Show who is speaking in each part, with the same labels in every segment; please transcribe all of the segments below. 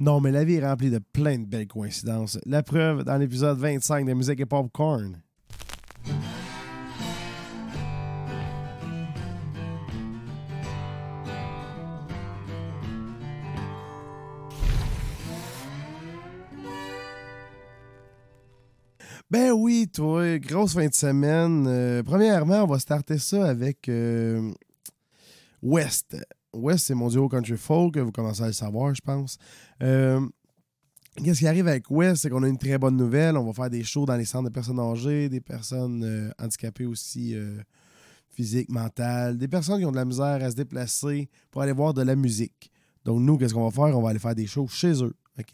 Speaker 1: Non, mais la vie est remplie de plein de belles coïncidences. La preuve dans l'épisode 25 de Musique et Popcorn. Ben oui, toi, grosse fin de semaine. Euh, premièrement, on va starter ça avec euh, West. West, c'est mon duo country folk, vous commencez à le savoir, je pense. Euh, Qu'est-ce qui arrive avec West, c'est qu'on a une très bonne nouvelle. On va faire des shows dans les centres de personnes âgées, des personnes euh, handicapées aussi euh, physiques, mentales, des personnes qui ont de la misère à se déplacer pour aller voir de la musique. Donc nous, qu'est-ce qu'on va faire? On va aller faire des shows chez eux. OK?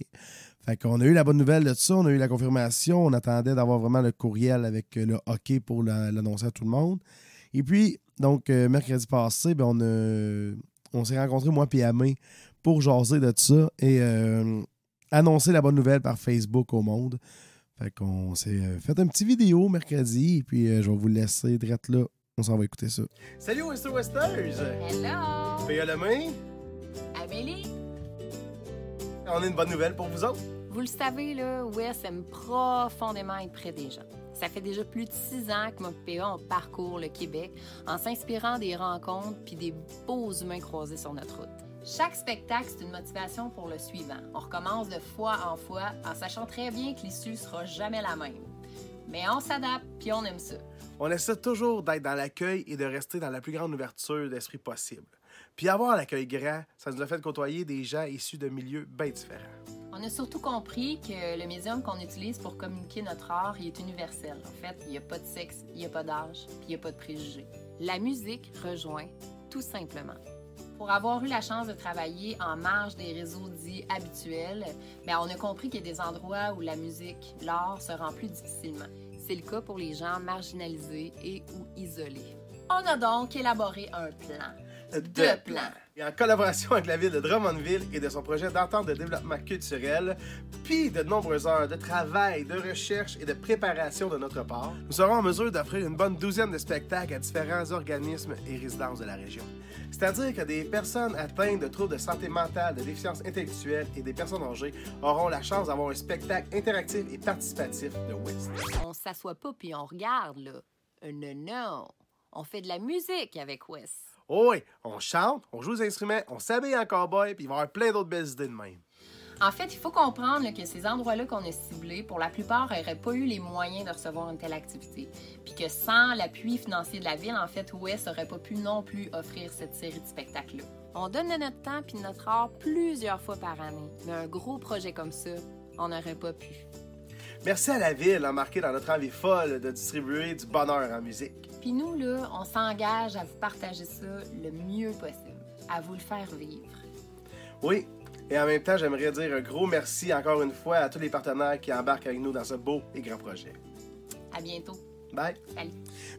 Speaker 1: Fait qu'on a eu la bonne nouvelle de ça, on a eu la confirmation, on attendait d'avoir vraiment le courriel avec le OK pour la- l'annoncer à tout le monde. Et puis, donc, mercredi passé, ben, on, a- on s'est rencontrés, moi et Amé, pour jaser de ça et euh, annoncer la bonne nouvelle par Facebook au monde. Fait qu'on s'est euh, fait un petit vidéo mercredi et puis euh, je vais vous laisser direct là. On s'en va écouter ça. Salut Wester Westers!
Speaker 2: Hello!
Speaker 1: Paya le main,
Speaker 2: Amélie,
Speaker 1: on a une bonne nouvelle pour vous autres.
Speaker 2: vous le savez, là, Wes aime profondément être près des gens. Ça fait déjà plus de six ans que moi et PA, on parcourt le Québec en s'inspirant des rencontres puis des beaux humains croisés sur notre route. Chaque spectacle, c'est une motivation pour le suivant. On recommence de fois en fois en sachant très bien que l'issue sera jamais la même. Mais on s'adapte puis on aime ça.
Speaker 1: On essaie toujours d'être dans l'accueil et de rester dans la plus grande ouverture d'esprit possible. Puis avoir l'accueil grand, ça nous a fait côtoyer des gens issus de milieux bien différents.
Speaker 2: On a surtout compris que le médium qu'on utilise pour communiquer notre art, il est universel. En fait, il n'y a pas de sexe, il n'y a pas d'âge, puis il n'y a pas de préjugés. La musique rejoint tout simplement. Pour avoir eu la chance de travailler en marge des réseaux dits habituels, ben, on a compris qu'il y a des endroits où la musique, l'art se rend plus difficilement. C'est le cas pour les gens marginalisés et ou isolés. On a donc élaboré un plan. Deux plans.
Speaker 1: Et en collaboration avec la ville de Drummondville et de son projet d'entente de développement culturel, puis de nombreuses heures de travail, de recherche et de préparation de notre part, nous serons en mesure d'offrir une bonne douzaine de spectacles à différents organismes et résidences de la région. C'est-à-dire que des personnes atteintes de troubles de santé mentale, de déficience intellectuelle et des personnes âgées auront la chance d'avoir un spectacle interactif et participatif de West.
Speaker 2: On s'assoit pas puis on regarde, là. Euh, non, non. On fait de la musique avec Wes.
Speaker 1: Oh oui, on chante, on joue des instruments, on s'habille en cowboy, puis il va y avoir plein d'autres belles idées de même.
Speaker 2: En fait, il faut comprendre là, que ces endroits-là qu'on a ciblés, pour la plupart, n'auraient pas eu les moyens de recevoir une telle activité. Puis que sans l'appui financier de la ville, en fait, Wes n'aurait pas pu non plus offrir cette série de spectacles-là. On donne de notre temps puis de notre art plusieurs fois par année. Mais un gros projet comme ça, on n'aurait pas pu.
Speaker 1: Merci à la ville, embarquée dans notre envie folle de distribuer du bonheur en musique.
Speaker 2: Puis nous, là, on s'engage à vous partager ça le mieux possible, à vous le faire vivre.
Speaker 1: Oui, et en même temps, j'aimerais dire un gros merci encore une fois à tous les partenaires qui embarquent avec nous dans ce beau et grand projet.
Speaker 2: À bientôt.
Speaker 1: Bye!
Speaker 2: Salut.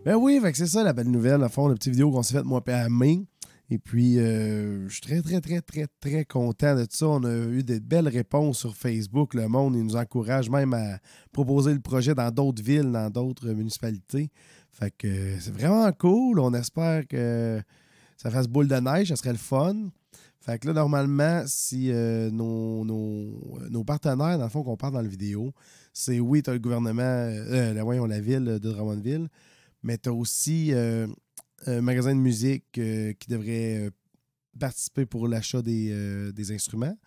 Speaker 1: Ben oui, fait que c'est ça la belle nouvelle, à fond, la petite vidéo qu'on s'est faite, moi et Amé. Et puis, euh, je suis très, très, très, très, très content de ça. On a eu des belles réponses sur Facebook. Le monde, il nous encourage même à proposer le projet dans d'autres villes, dans d'autres municipalités. Fait que euh, c'est vraiment cool. On espère que ça fasse boule de neige, ça serait le fun. Fait que là, normalement, si euh, nos, nos- nos partenaires, dans le fond, qu'on parle dans la vidéo, c'est oui, tu as le gouvernement, euh, la, voyons, la ville de Drummondville, mais tu as aussi euh, un magasin de musique euh, qui devrait euh, participer pour l'achat des, euh, des instruments.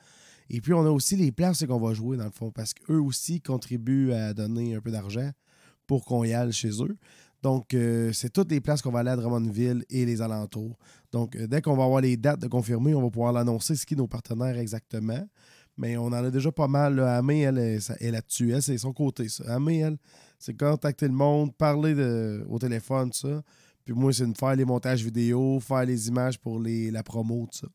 Speaker 1: Et puis, on a aussi les places qu'on va jouer, dans le fond, parce qu'eux aussi contribuent à donner un peu d'argent pour qu'on y aille chez eux. Donc, euh, c'est toutes les places qu'on va aller à Drummondville et les alentours. Donc, euh, dès qu'on va avoir les dates de confirmer, on va pouvoir l'annoncer, ce qui est nos partenaires exactement. Mais on en a déjà pas mal. Là. Amé, elle, est là-dessus. Elle, c'est son côté, ça. Amé, elle, c'est contacter le monde, parler de- au téléphone, ça. Puis moi, c'est de faire les montages vidéo, faire les images pour les, la promo, tout ça.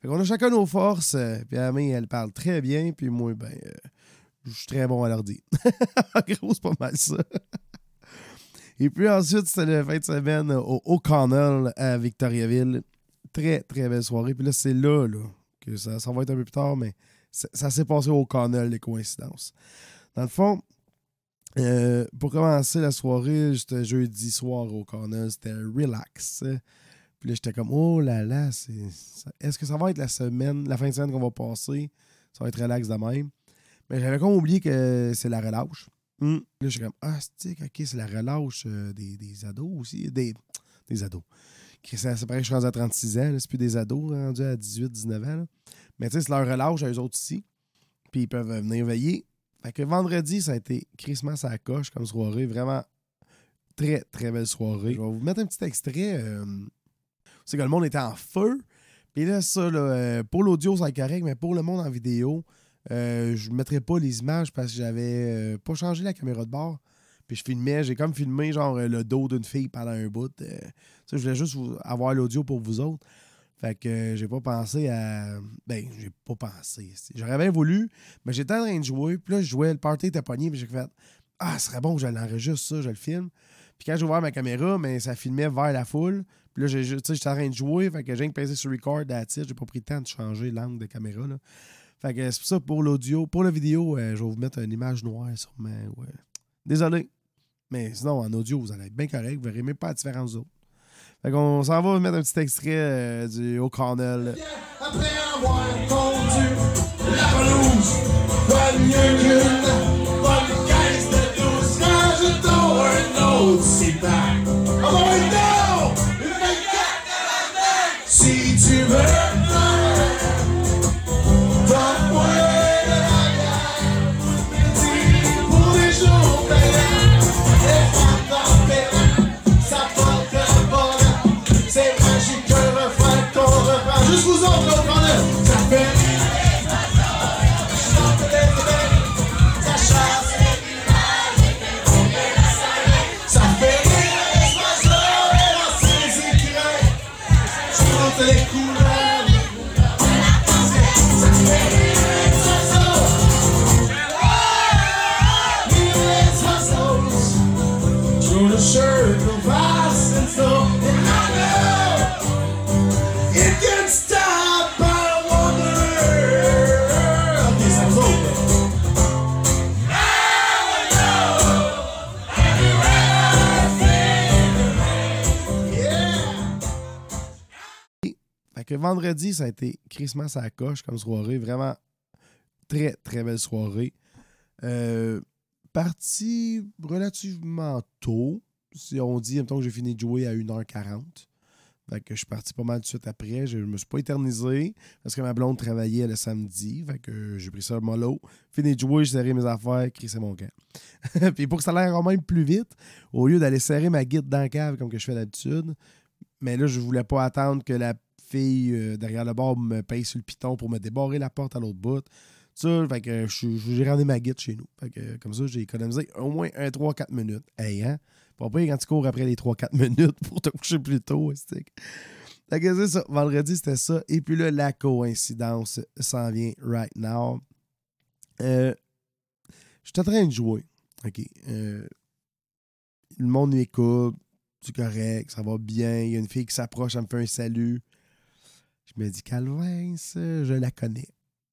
Speaker 1: Fait qu'on a chacun nos forces. euh, Puis Amé, elle parle très bien. Puis moi, ben, euh, je suis très bon à l'ordi. en gros, c'est pas mal ça. Et puis ensuite, c'était la fin de semaine au O'Connell à Victoriaville. Très, très belle soirée. Puis là, c'est là, là que ça, ça va être un peu plus tard, mais ça, s'est passé au O'Connell, les coïncidences. Dans le fond, euh, pour commencer la soirée, j'étais jeudi soir au O'Connell, c'était relax. Puis là, j'étais comme, oh là là, c'est, est-ce que ça va être la semaine, la fin de semaine qu'on va passer? Ça va être relax de même. Mais j'avais comme oublié que c'est la relâche. Hum. Là, je suis comme, ah, c'est ok, c'est la relâche euh, des, ados aussi? Des, des ados. Ça, ça paraît que je suis rendu à 36 ans. C'est plus des ados rendus à 18, 19 ans. Mais tu sais, c'est leur relâche à eux autres ici. Puis ils peuvent venir veiller. Fait que vendredi, ça a été Christmas à coche comme soirée. Vraiment très, très belle soirée. Je vais vous mettre un petit extrait. Euh, c'est que le monde était en feu. Puis là, ça, euh, pour l'audio, c'est correct, mais pour le monde en vidéo, euh, je ne mettrai pas les images parce que j'avais pas changé la caméra de bord. Puis je filmais, j'ai comme filmé genre le dos d'une fille pendant un bout. je voulais juste avoir l'audio pour vous autres. Fait que j'ai pas pensé à. Ben, j'ai pas pensé. J'aurais bien voulu, mais j'étais en train de jouer. Puis là, je jouais, le party était pogné, puis j'ai fait Ah, ce serait bon que je l'enregistre, ça, je le filme. Puis quand j'ai ouvert ma caméra, mais ça filmait vers la foule. Puis là, j'étais en train de jouer, fait que j'ai pesé sur record à titre. J'ai pas pris le temps de changer l'angle de caméra. Là. Fait que c'est pour ça, pour l'audio, pour la vidéo, euh, je vais vous mettre une image noire sur ma. Désolé. Mais sinon, en audio, vous allez être bien correct. Vous verrez même pas la différence d'autres. Fait qu'on s'en va mettre un petit extrait euh, du O'Connell. Après avoir conduit la pelouse, pas mieux qu'une bonne caisse de douce, quand je tombe un autre six-pack. Oh my non! Une 24 Si tu veux vendredi, ça a été Christmas à la coche comme soirée. Vraiment très, très belle soirée. Euh, parti relativement tôt. Si on dit, en temps que j'ai fini de jouer à 1h40. Fait que je suis parti pas mal de suite après. Je me suis pas éternisé parce que ma blonde travaillait le samedi. Fait que j'ai pris ça mollo. Fini de jouer, j'ai serré mes affaires, crissé mon camp. Puis pour que ça aille quand même plus vite, au lieu d'aller serrer ma guide dans la cave comme que je fais d'habitude, mais là, je voulais pas attendre que la fille euh, derrière le bord me paye sur le piton pour me débarrer la porte à l'autre bout. Ça, fait que j'ai ramené ma guide chez nous. Fait que, comme ça, j'ai économisé au moins 1, 3, 4 minutes. Hey, hein? Pas pas quand tu cours après les 3-4 minutes pour te coucher plus tôt, c'est ça. Vendredi, c'était ça. Et puis là, la coïncidence s'en vient right now. Euh, je suis en train de jouer. OK. Euh, le monde m'écoute. C'est correct. Ça va bien. Il y a une fille qui s'approche, elle me fait un salut. Je me dis, Calvin, je la connais.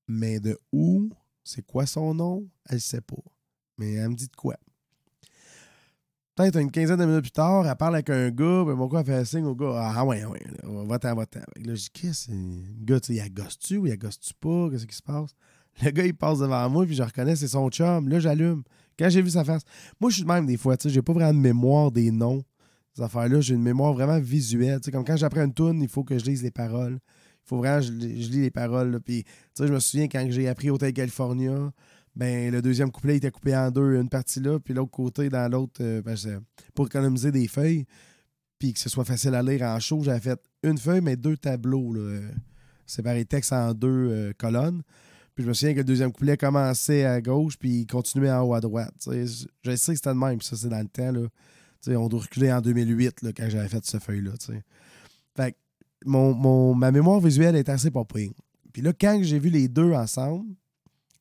Speaker 1: Mais de où? C'est quoi son nom? Elle ne sait pas. Mais elle me dit de quoi? Peut-être une quinzaine de minutes plus tard, elle parle avec un gars, ben pourquoi elle fait un signe au gars? Ah ouais, ouais, va-t'en, va-t'en. Là, je dis, qu'est-ce que Le gars, tu sais, il agosse-tu ou il agosse-tu pas? Qu'est-ce qui se passe? Le gars, il passe devant moi, puis je reconnais, c'est son chum. Là, j'allume. Quand j'ai vu sa face, moi, je suis même des fois, tu sais, j'ai pas vraiment de mémoire des noms. Ces affaires-là, j'ai une mémoire vraiment visuelle. Tu sais, comme quand j'apprends une tune, il faut que je lise les paroles faut vraiment je, lis les paroles. Puis, je me souviens quand j'ai appris Hotel California, ben, le deuxième couplet était coupé en deux, une partie là, puis l'autre côté dans l'autre, euh, ben, pour économiser des feuilles, puis que ce soit facile à lire en chaud, j'avais fait une feuille, mais deux tableaux, là, euh, séparé texte en deux euh, colonnes. Puis je me souviens que le deuxième couplet commençait à gauche, puis il continuait en haut à droite. je sais que c'était le même, ça c'est dans le temps. On doit reculer en 2008 là, quand j'avais fait ce feuille-là. Fait mon, ma mémoire visuelle est assez pas Puis là, quand j'ai vu les deux ensemble,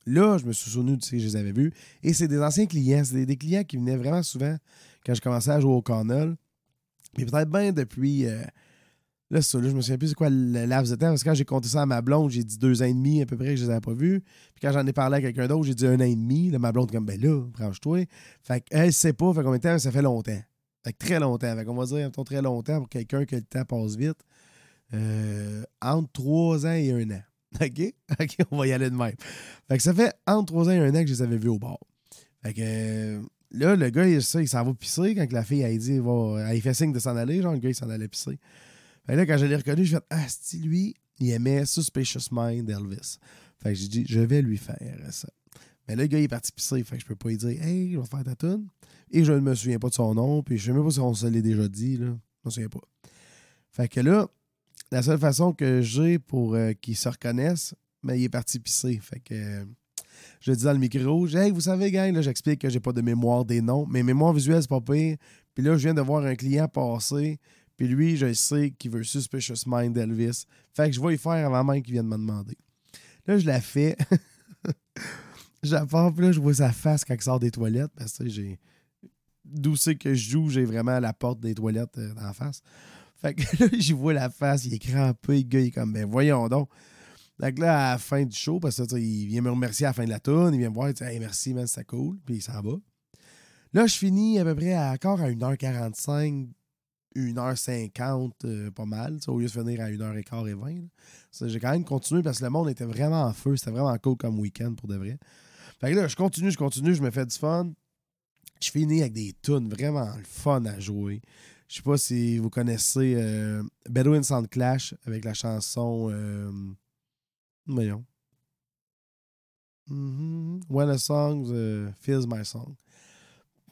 Speaker 1: là, je me suis souvenu, tu sais, je les avais vus. Et c'est des anciens clients. C'est des, clients qui venaient vraiment souvent quand je commençais à jouer au Cornell. Mais peut-être bien depuis. Euh, là, ça, là, je me souviens plus c'est quoi le laps de temps. Parce que quand j'ai compté ça à ma blonde, j'ai dit deux ans et demi à peu près que je les avais pas vus. Puis quand j'en ai parlé à quelqu'un d'autre, j'ai dit un an et demi. Là, ma blonde, comme, ben là, branche-toi. Fait qu'elle sait pas, fait combien de temps, ça fait longtemps. Fait que très longtemps. Fait qu'on va dire, très longtemps pour quelqu'un que le temps passe vite. Euh, entre trois ans et un an. OK? OK, on va y aller de même. Fait que ça fait entre 3 ans et 1 an que je les avais vus au bar. Fait que euh, là, le gars, il, ça, il s'en va pisser quand la fille, elle dit, il, elle fait signe de s'en aller. Genre, le gars, il s'en allait pisser. Fait que là, quand je l'ai reconnu, je fait Ah, c'est lui, il aimait Suspicious Mind d'Elvis. Fait que j'ai dit, je vais lui faire ça. Mais là, le gars, il est parti pisser. Fait que je peux pas lui dire, hey, je vais faire ta tune. Et je ne me souviens pas de son nom. Puis je sais même pas si on se l'est déjà dit. Là. Je me souviens pas. Fait que là, la seule façon que j'ai pour euh, qu'il se reconnaisse, mais ben, il est parti pisser. Fait que je dis dans le micro, hey, vous savez, gang, là, j'explique que j'ai pas de mémoire des noms, mais mémoire visuelle, c'est pas pire. Puis là, je viens de voir un client passer, puis lui, je sais qu'il veut Suspicious Mind d'Elvis. Fait que je vais y faire avant même qu'il vienne me demander. Là, je la fais. fais, puis là, je vois sa face quand il sort des toilettes, parce que j'ai. D'où c'est que je joue, j'ai vraiment la porte des toilettes euh, la face. Fait que là, j'y vois la face, il est crampé, le il est comme, ben voyons donc. Donc là, à la fin du show, parce que il vient me remercier à la fin de la tourne, il vient me voir, il dit hey, merci, man, c'était cool, puis il s'en va. Là, je finis à peu près à, encore à 1h45, 1h50, euh, pas mal, au lieu de finir à 1h15 et 20. J'ai quand même continué parce que le monde était vraiment en feu, c'était vraiment cool comme week-end pour de vrai. Fait que là, je continue, je continue, je me fais du fun. Je finis avec des tunes vraiment fun à jouer. Je sais pas si vous connaissez euh, Bedouin Sound Clash avec la chanson. Euh, voyons. Mm-hmm. When a Song uh, Feels My Song.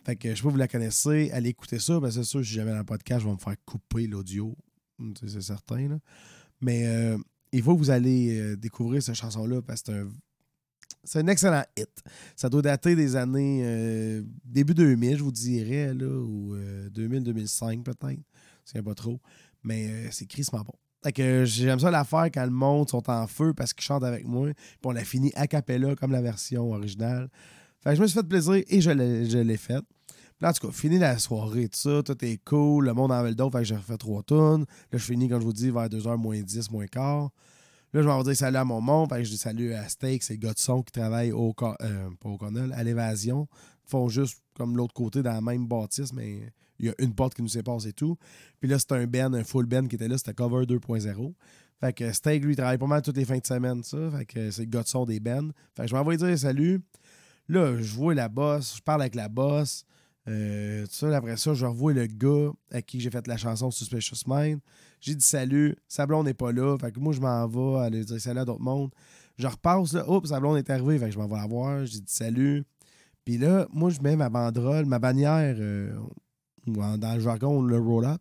Speaker 1: Fait que je sais pas si vous la connaissez. Allez écouter ça. Ben c'est sûr, si jamais dans le podcast, je vais me faire couper l'audio. C'est certain. Là. Mais euh, il faut que vous allez euh, découvrir cette chanson-là parce que c'est un c'est un excellent hit. Ça doit dater des années euh, début 2000, je vous dirais, là, ou 2000-2005 euh, peut-être. C'est pas trop. Mais euh, c'est crissement bon. Fait que j'aime ça la faire quand le monde sont en feu parce qu'ils chantent avec moi. Puis on l'a fini a cappella comme la version originale. Fait que je me suis fait plaisir et je l'ai fait. Puis en tout cas, fini la soirée, tout ça, tout est cool, le monde en veut fait que j'ai refait trois tonnes. Là, je finis, comme je vous dis, vers 2h moins 10, moins quart. Là, je vais dire salut à mon monde. je dis salut à Steak, c'est le qui travaille au, euh, à l'évasion. Ils font juste comme l'autre côté dans la même bâtisse, mais il y a une porte qui nous sépare, c'est tout. Puis là, c'était un Ben, un full Ben qui était là, c'était Cover 2.0. Fait que Steak, lui, travaille pas mal toutes les fins de semaine, ça. Fait que c'est le des Ben. Fait que je m'envoie dire salut. Là, je vois la boss, je parle avec la boss. Euh, après ça, je revois le gars à qui j'ai fait la chanson Suspicious Mind. J'ai dit salut. Sablon n'est pas là. Fait que moi, je m'en vais aller dire salut à d'autres mondes. Je repasse là. Oups, Sablon est arrivé. Fait que je m'en vais la voir. J'ai dit salut. Puis là, moi, je mets ma banderole, ma bannière, euh, dans le jargon, le roll-up.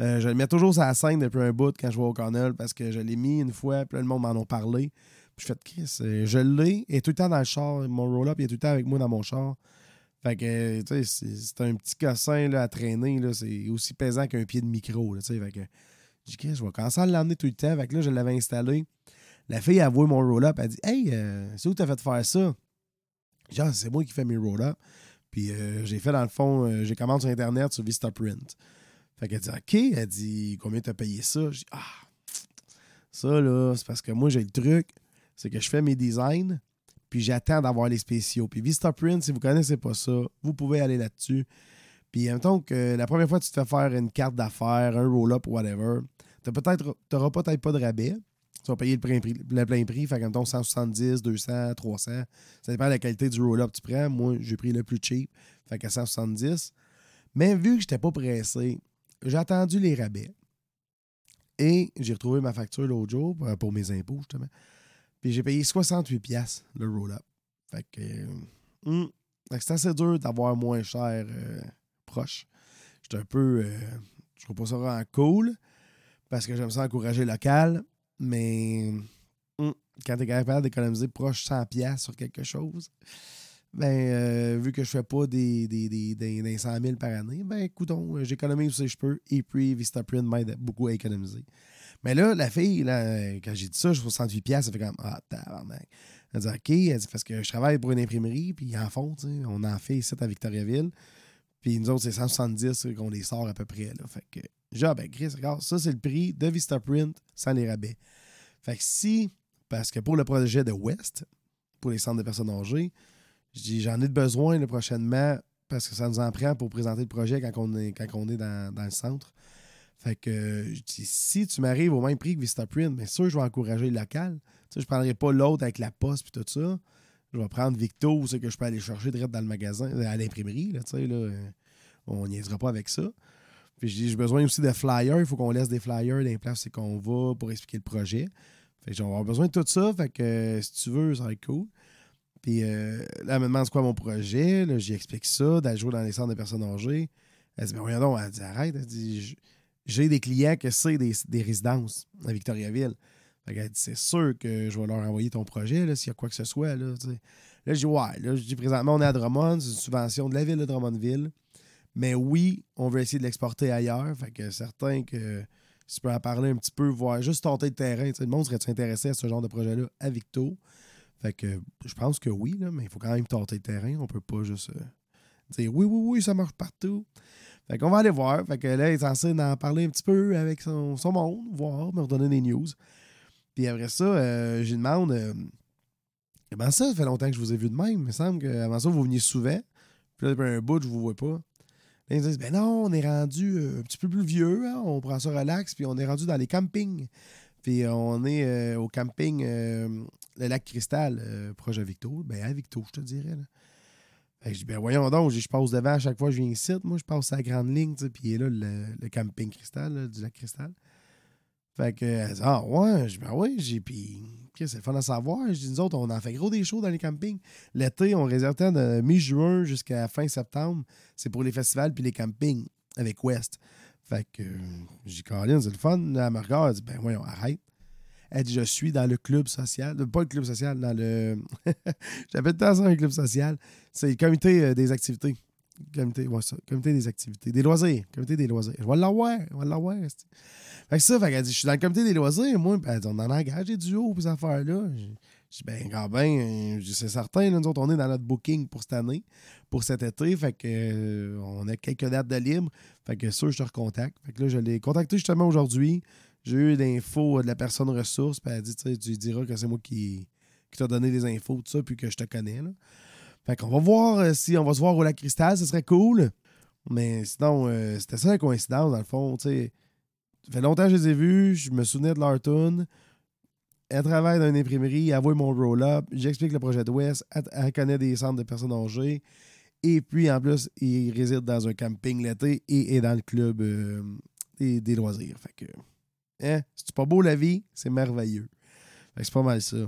Speaker 1: Euh, je le mets toujours sur la scène depuis un bout quand je vais au parce que je l'ai mis une fois, puis là, le monde m'en a parlé. Puis je fais Chris, euh, je l'ai, et tout le temps dans le char. Mon roll-up, il est tout le temps avec moi dans mon char. Fait que, tu sais, c'est un petit cossin là, à traîner. C'est aussi pesant qu'un pied de micro. Là, fait que, j'ai dit, je vais commencer à l'emmener tout le temps. Fait que là, je l'avais installé. La fille a voué mon roll-up. Elle dit, Hey, euh, c'est où t'as fait faire ça? Genre, c'est moi qui fais mes roll-up. Puis euh, j'ai fait, dans le fond, euh, j'ai commandé sur Internet sur Vistaprint. Fait qu'elle dit, OK. Elle dit, combien t'as payé ça? J'ai dit, ah, ça, là, c'est parce que moi, j'ai le truc. C'est que je fais mes designs puis j'attends d'avoir les spéciaux. Puis Vistaprint, si vous ne connaissez pas ça, vous pouvez aller là-dessus. Puis, mettons que la première fois que tu te fais faire une carte d'affaires, un roll-up, whatever, tu n'auras peut-être pas de rabais. Tu vas payer le plein prix. Le plein prix fait mettons, 170, 200, 300. Ça dépend de la qualité du roll-up que tu prends. Moi, j'ai pris le plus cheap, fait qu'à 170. Mais vu que je n'étais pas pressé, j'ai attendu les rabais. Et j'ai retrouvé ma facture l'autre jour pour mes impôts, justement. Puis j'ai payé 68$ le roll-up. Fait que. Euh, c'est assez dur d'avoir moins cher euh, proche. J'étais un peu. Euh, je trouve pas ça vraiment cool parce que j'aime ça encourager local. Mais hmm, quand tu es capable d'économiser proche 100$ sur quelque chose, ben, vu que je fais pas des, des, des, des, 100 000 par année, ben, écoutons, j'économise aussi je peux. Et puis, Vistaprint m'aide beaucoup à économiser. Mais là, la fille, là, quand j'ai dit ça, je 68 pièces, ça fait comme ah tabarnak. Elle dit OK, elle dit parce que je travaille pour une imprimerie, puis en fond, on en fait ici à Victoriaville. Puis nous autres, c'est 170 qu'on les sort à peu près. Là. Fait que, genre, ben Chris, regarde, ça, c'est le prix de Vistaprint sans les rabais. Fait que si, parce que pour le projet de West, pour les centres de personnes âgées, j'en ai besoin le prochainement parce que ça nous en prend pour présenter le projet quand on est, quand on est dans, dans le centre. Fait que si tu m'arrives au même prix que Vistaprint, bien sûr, je vais encourager le local. je ne prendrai pas l'autre avec la poste et tout ça. Je vais prendre Victo, c'est que je peux aller chercher direct dans le magasin, à l'imprimerie. Là, là, euh, on niaisera pas avec ça. Puis j'ai besoin aussi de flyers. Il faut qu'on laisse des flyers dans les places qu'on va pour expliquer le projet. Fait que avoir besoin de tout ça. Fait que euh, si tu veux, ça va être cool. Puis euh, là, elle me demande c'est quoi mon projet. Là, j'explique ça, d'aller jouer dans les centres de personnes âgées. Elle dit, mais voyons donc, elle dit, arrête. Elle dit, j'ai des clients que c'est des, des, résidences à Victoriaville. C'est sûr que je vais leur envoyer ton projet s'il y a quoi que ce soit. Là, je dis, ouais. Là, je dis, présentement, on est à Drummond, c'est une subvention de la ville de Drummondville. Mais oui, on veut essayer de l'exporter ailleurs. Fait que certain que tu peux en parler un petit peu, voir juste tenter le terrain. Le monde serait intéressé à ce genre de projet-là à Victo? Fait que je pense que oui, mais il faut quand même tenter le terrain. On peut pas juste euh, dire oui, oui, oui, ça marche partout. Fait qu'on va aller voir. Fait que là, il est censé en parler un petit peu avec son, monde, voir, me redonner des news. Puis après ça, euh, j'ai demande euh, ça, ça fait longtemps que je vous ai vu de même? Il me semble qu'avant ça, vous veniez souvent. Puis là, depuis un bout, je vous vois pas ils disent Ben non, on est rendu euh, un petit peu plus vieux, hein, on prend ça relax, puis on est rendu dans les campings. Puis on est euh, au camping le lac Cristal, proche de Victo. Ben à Victo, je te dirais. Là. je dis Ben voyons donc, je passe devant à chaque fois que je viens ici. Moi, je passe à la grande ligne, puis là le, camping Cristal, du lac Cristal. Fait que, elle dit, ah ouais, je dis, ben oui, j'ai, puis, c'est le fun à savoir? Je dis, nous autres, on en fait gros des shows dans les campings. L'été, on réserve de mi-juin jusqu'à fin septembre. C'est pour les festivals puis les campings avec West. Fait que, j'ai dit, Caroline, c'est le fun. Elle me regarde, elle dit, ben voyons, arrête. Elle dit, je suis dans le club social. Pas le club social, dans le. J'appelle ça un club social. C'est le comité euh, des activités. Comité, des activités. Des loisirs. Comité des loisirs. Je vais l'avoir. Je vais l'avoir. Fait que ça, fait dit, je suis dans le comité des loisirs, moi. Elle dit, on en a engagé du haut pour ces affaires-là. Je dis, ben, quand ben, c'est certain, nous autres, on est dans notre booking pour cette année, pour cet été. Fait que euh, on a quelques dates de libre. Fait que ça, je te recontacte. Fait que là, je l'ai contacté justement aujourd'hui. J'ai eu l'info de la personne ressource. Puis elle dit, tu diras que c'est moi qui, qui t'a donné les infos, tout ça, puis que je te connais. Fait qu'on va voir euh, si on va se voir au lac Cristal, ce serait cool. Mais sinon, euh, c'était ça la coïncidence, dans le fond. Tu sais ça fait longtemps que je les ai vus, je me souvenais de leur tune. Elle travaille dans une imprimerie, elle voit mon roll-up, j'explique le projet de West, elle, connaît des centres de personnes âgées. Et puis, en plus, il réside dans un camping l'été et est dans le club euh, des, loisirs. Fait que, hein, c'est pas beau la vie, c'est merveilleux. Fait que c'est pas mal ça.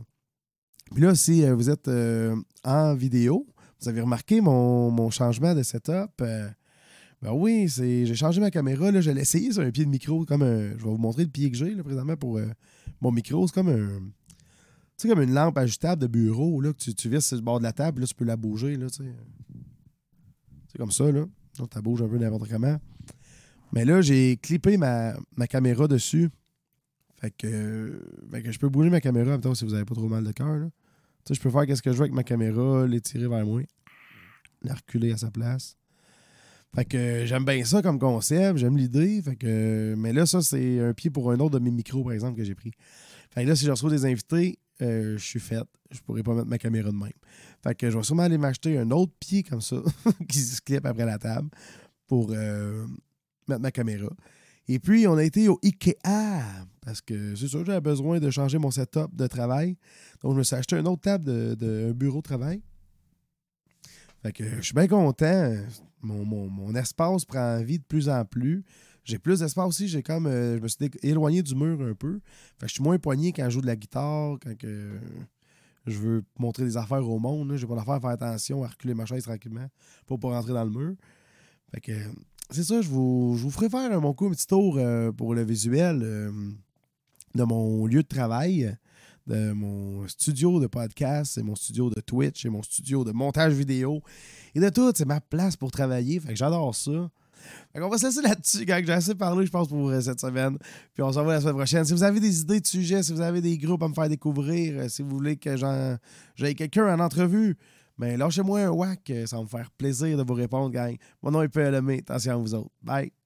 Speaker 1: Puis là, si euh, vous êtes euh, en vidéo, vous avez remarqué mon, mon changement de setup. Ben oui, j'ai changé ma caméra. Là, je l'ai essayé sur un pied de micro. comme un, Je vais vous montrer le pied que j'ai là, présentement pour euh, mon micro. C'est comme un. C'est comme une lampe ajustable de bureau là, que tu, tu vis sur le bord de la table, là, tu peux la bouger. Là, c'est comme ça, là. Donc, tu bouges un peu n'importe comment. Mais là, j'ai clippé ma, ma, caméra dessus. Fait que, fait que je peux bouger ma caméra temps si vous n'avez pas trop mal de cœur. Je peux faire qu'est-ce que je veux avec ma caméra, l'étirer vers moi, la reculer à sa place. Fait que j'aime bien ça comme concept, j'aime l'idée. Fait que, mais là, ça, c'est un pied pour un autre de mes micros, par exemple, que j'ai pris. Fait que là, si je reçois des invités, euh, je suis faite. Je pourrais pas mettre ma caméra de même. Fait que je vais sûrement aller m'acheter un autre pied comme ça, qui se clip après la table, pour euh, mettre ma caméra. Et puis, on a été au IKEA, parce que c'est sûr, j'avais besoin de changer mon setup de travail. Donc, je me suis acheté une autre table de, bureau de travail. Fait que je suis bien content mon, espace prend vie de plus en plus. J'ai plus d'espace aussi. J'ai comme. Euh, je me suis éloigné du mur un peu. Fait que je suis moins poigné quand je joue de la guitare, quand je veux montrer des affaires au monde. J'ai pas d'affaire à faire attention, à reculer ma chaise tranquillement pour pas rentrer dans le mur. Fait que c'est ça, je vous, je vous ferai faire mon coup un petit tour euh, pour le visuel euh, de mon lieu de travail de mon studio de podcast, c'est mon studio de Twitch, c'est mon studio de montage vidéo et de tout. C'est ma place pour travailler. Fait que j'adore ça. Fait va se laisser là-dessus, quand j'ai assez parlé, je pense, pour euh, cette semaine. Puis on se revoit la semaine prochaine. Si vous avez des idées de sujets, si vous avez des groupes à me faire découvrir, euh, si vous voulez que j'aille quelqu'un en entrevue, ben lâchez-moi un whack. Ça va me faire plaisir de vous répondre, gang. Mon nom est PLM. Attention à vous autres. Bye.